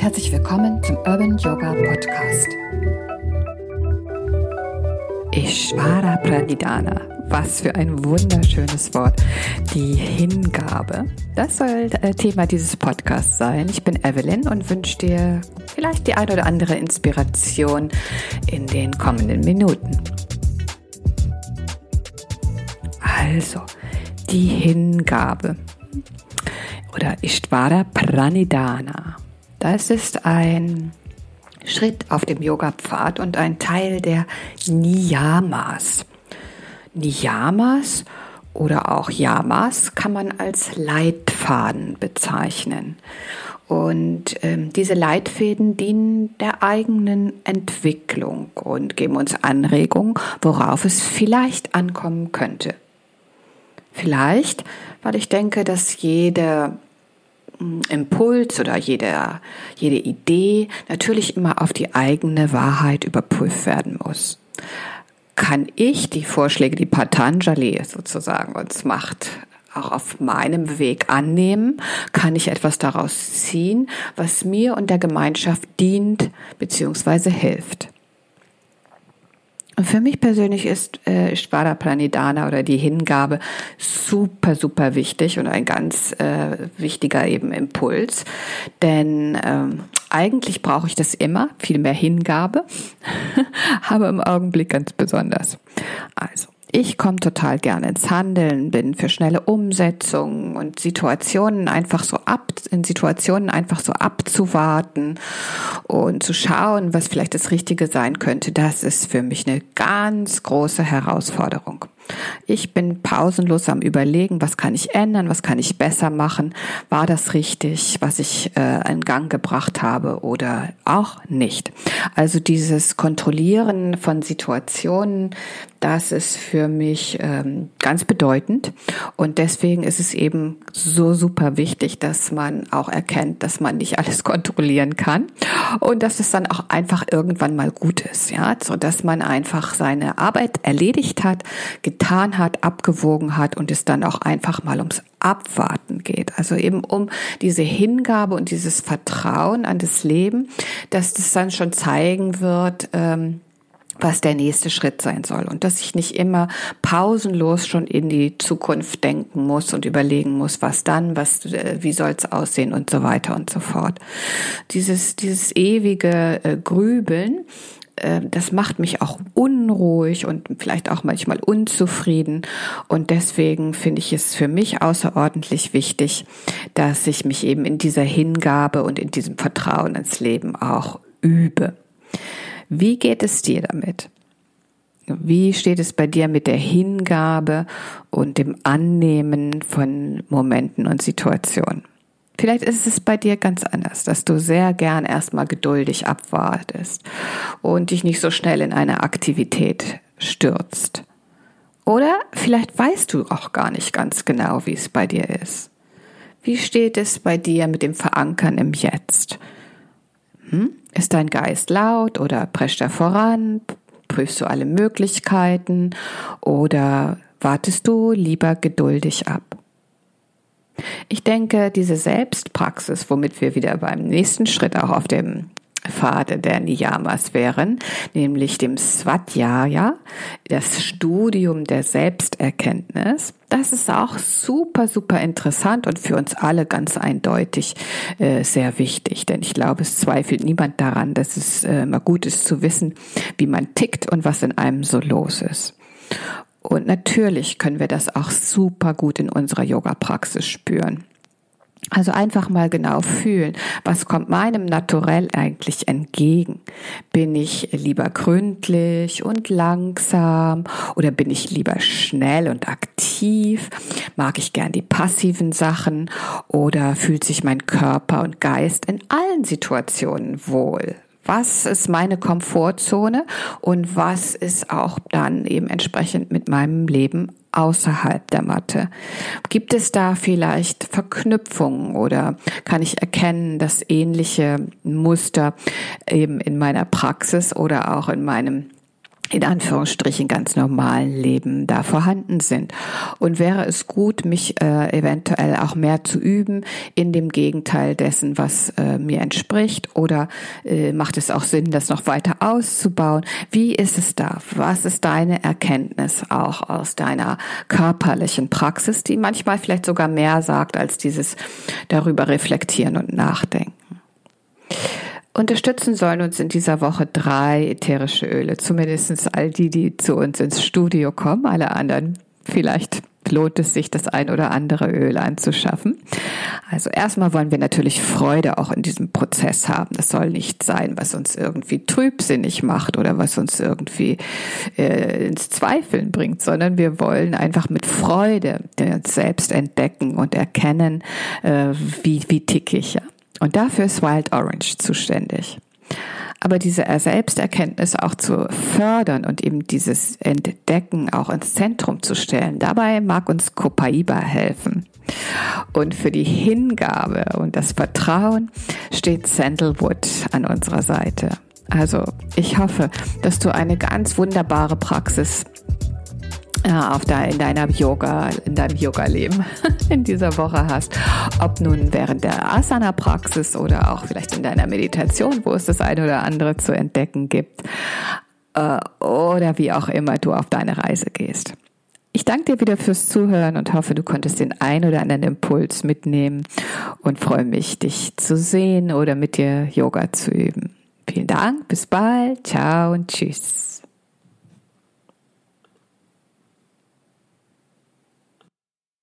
herzlich willkommen zum Urban Yoga Podcast. Ishvara Pranidhana. Was für ein wunderschönes Wort. Die Hingabe. Das soll äh, Thema dieses Podcasts sein. Ich bin Evelyn und wünsche dir vielleicht die ein oder andere Inspiration in den kommenden Minuten. Also, die Hingabe oder Ishtvara Pranidhana. Das ist ein Schritt auf dem Yoga-Pfad und ein Teil der Niyamas. Niyamas oder auch Yamas kann man als Leitfaden bezeichnen. Und ähm, diese Leitfäden dienen der eigenen Entwicklung und geben uns Anregungen, worauf es vielleicht ankommen könnte. Vielleicht, weil ich denke, dass jede Impuls oder jede, jede Idee natürlich immer auf die eigene Wahrheit überprüft werden muss. Kann ich die Vorschläge, die Patanjali sozusagen uns macht, auch auf meinem Weg annehmen? Kann ich etwas daraus ziehen, was mir und der Gemeinschaft dient bzw. hilft? Und für mich persönlich ist äh, Shvara Pranidhana oder die Hingabe super, super wichtig und ein ganz äh, wichtiger eben Impuls. Denn ähm, eigentlich brauche ich das immer, viel mehr Hingabe, aber im Augenblick ganz besonders. Also, ich komme total gerne ins Handeln, bin für schnelle Umsetzungen und Situationen einfach so ab, in Situationen einfach so abzuwarten und zu schauen, was vielleicht das Richtige sein könnte. Das ist für mich eine ganz große Herausforderung. Ich bin pausenlos am Überlegen, was kann ich ändern, was kann ich besser machen, war das richtig, was ich äh, in Gang gebracht habe oder auch nicht. Also dieses Kontrollieren von Situationen, das ist für mich ähm, ganz bedeutend und deswegen ist es eben so super wichtig, dass man auch erkennt, dass man nicht alles kontrollieren kann und dass es dann auch einfach irgendwann mal gut ist, ja, so dass man einfach seine Arbeit erledigt hat, getan hat, abgewogen hat und es dann auch einfach mal ums Abwarten geht. Also eben um diese Hingabe und dieses Vertrauen an das Leben, dass das dann schon zeigen wird, ähm, was der nächste Schritt sein soll und dass ich nicht immer pausenlos schon in die Zukunft denken muss und überlegen muss, was dann, was, äh, wie soll es aussehen und so weiter und so fort. Dieses, dieses ewige äh, Grübeln, äh, das macht mich auch unruhig und vielleicht auch manchmal unzufrieden. Und deswegen finde ich es für mich außerordentlich wichtig, dass ich mich eben in dieser Hingabe und in diesem Vertrauen ins Leben auch übe. Wie geht es dir damit? Wie steht es bei dir mit der Hingabe und dem Annehmen von Momenten und Situationen? Vielleicht ist es bei dir ganz anders, dass du sehr gern erstmal geduldig abwartest und dich nicht so schnell in eine Aktivität stürzt. Oder vielleicht weißt du auch gar nicht ganz genau, wie es bei dir ist. Wie steht es bei dir mit dem Verankern im Jetzt? Hm? Ist dein Geist laut oder prescht er voran? Prüfst du alle Möglichkeiten oder wartest du lieber geduldig ab? Ich denke, diese Selbstpraxis, womit wir wieder beim nächsten Schritt auch auf dem Pfad der Niyamas wären, nämlich dem Swadhyaya, das Studium der Selbsterkenntnis. Das ist auch super, super interessant und für uns alle ganz eindeutig äh, sehr wichtig, denn ich glaube, es zweifelt niemand daran, dass es äh, mal gut ist zu wissen, wie man tickt und was in einem so los ist. Und natürlich können wir das auch super gut in unserer Yoga-Praxis spüren. Also einfach mal genau fühlen, was kommt meinem Naturell eigentlich entgegen? Bin ich lieber gründlich und langsam oder bin ich lieber schnell und aktiv? Mag ich gern die passiven Sachen oder fühlt sich mein Körper und Geist in allen Situationen wohl? Was ist meine Komfortzone und was ist auch dann eben entsprechend mit meinem Leben außerhalb der Matte? Gibt es da vielleicht Verknüpfungen oder kann ich erkennen, dass ähnliche Muster eben in meiner Praxis oder auch in meinem in Anführungsstrichen ganz normalen Leben da vorhanden sind. Und wäre es gut, mich äh, eventuell auch mehr zu üben in dem Gegenteil dessen, was äh, mir entspricht? Oder äh, macht es auch Sinn, das noch weiter auszubauen? Wie ist es da? Was ist deine Erkenntnis auch aus deiner körperlichen Praxis, die manchmal vielleicht sogar mehr sagt als dieses darüber reflektieren und nachdenken? Unterstützen sollen uns in dieser Woche drei ätherische Öle, zumindest all die, die zu uns ins Studio kommen, alle anderen vielleicht lohnt es sich, das ein oder andere Öl anzuschaffen. Also erstmal wollen wir natürlich Freude auch in diesem Prozess haben. Das soll nicht sein, was uns irgendwie trübsinnig macht oder was uns irgendwie äh, ins Zweifeln bringt, sondern wir wollen einfach mit Freude uns selbst entdecken und erkennen, äh, wie, wie tick ich ja. Und dafür ist Wild Orange zuständig. Aber diese Selbsterkenntnis auch zu fördern und eben dieses Entdecken auch ins Zentrum zu stellen, dabei mag uns Copaiba helfen. Und für die Hingabe und das Vertrauen steht Sandalwood an unserer Seite. Also ich hoffe, dass du eine ganz wunderbare Praxis äh, auf da in deiner Yoga, in deinem Yoga-Leben in dieser Woche hast. Ob nun während der Asana-Praxis oder auch vielleicht in deiner Meditation, wo es das eine oder andere zu entdecken gibt. Äh, oder wie auch immer du auf deine Reise gehst. Ich danke dir wieder fürs Zuhören und hoffe, du konntest den ein oder anderen Impuls mitnehmen und freue mich, dich zu sehen oder mit dir Yoga zu üben. Vielen Dank, bis bald, ciao und tschüss.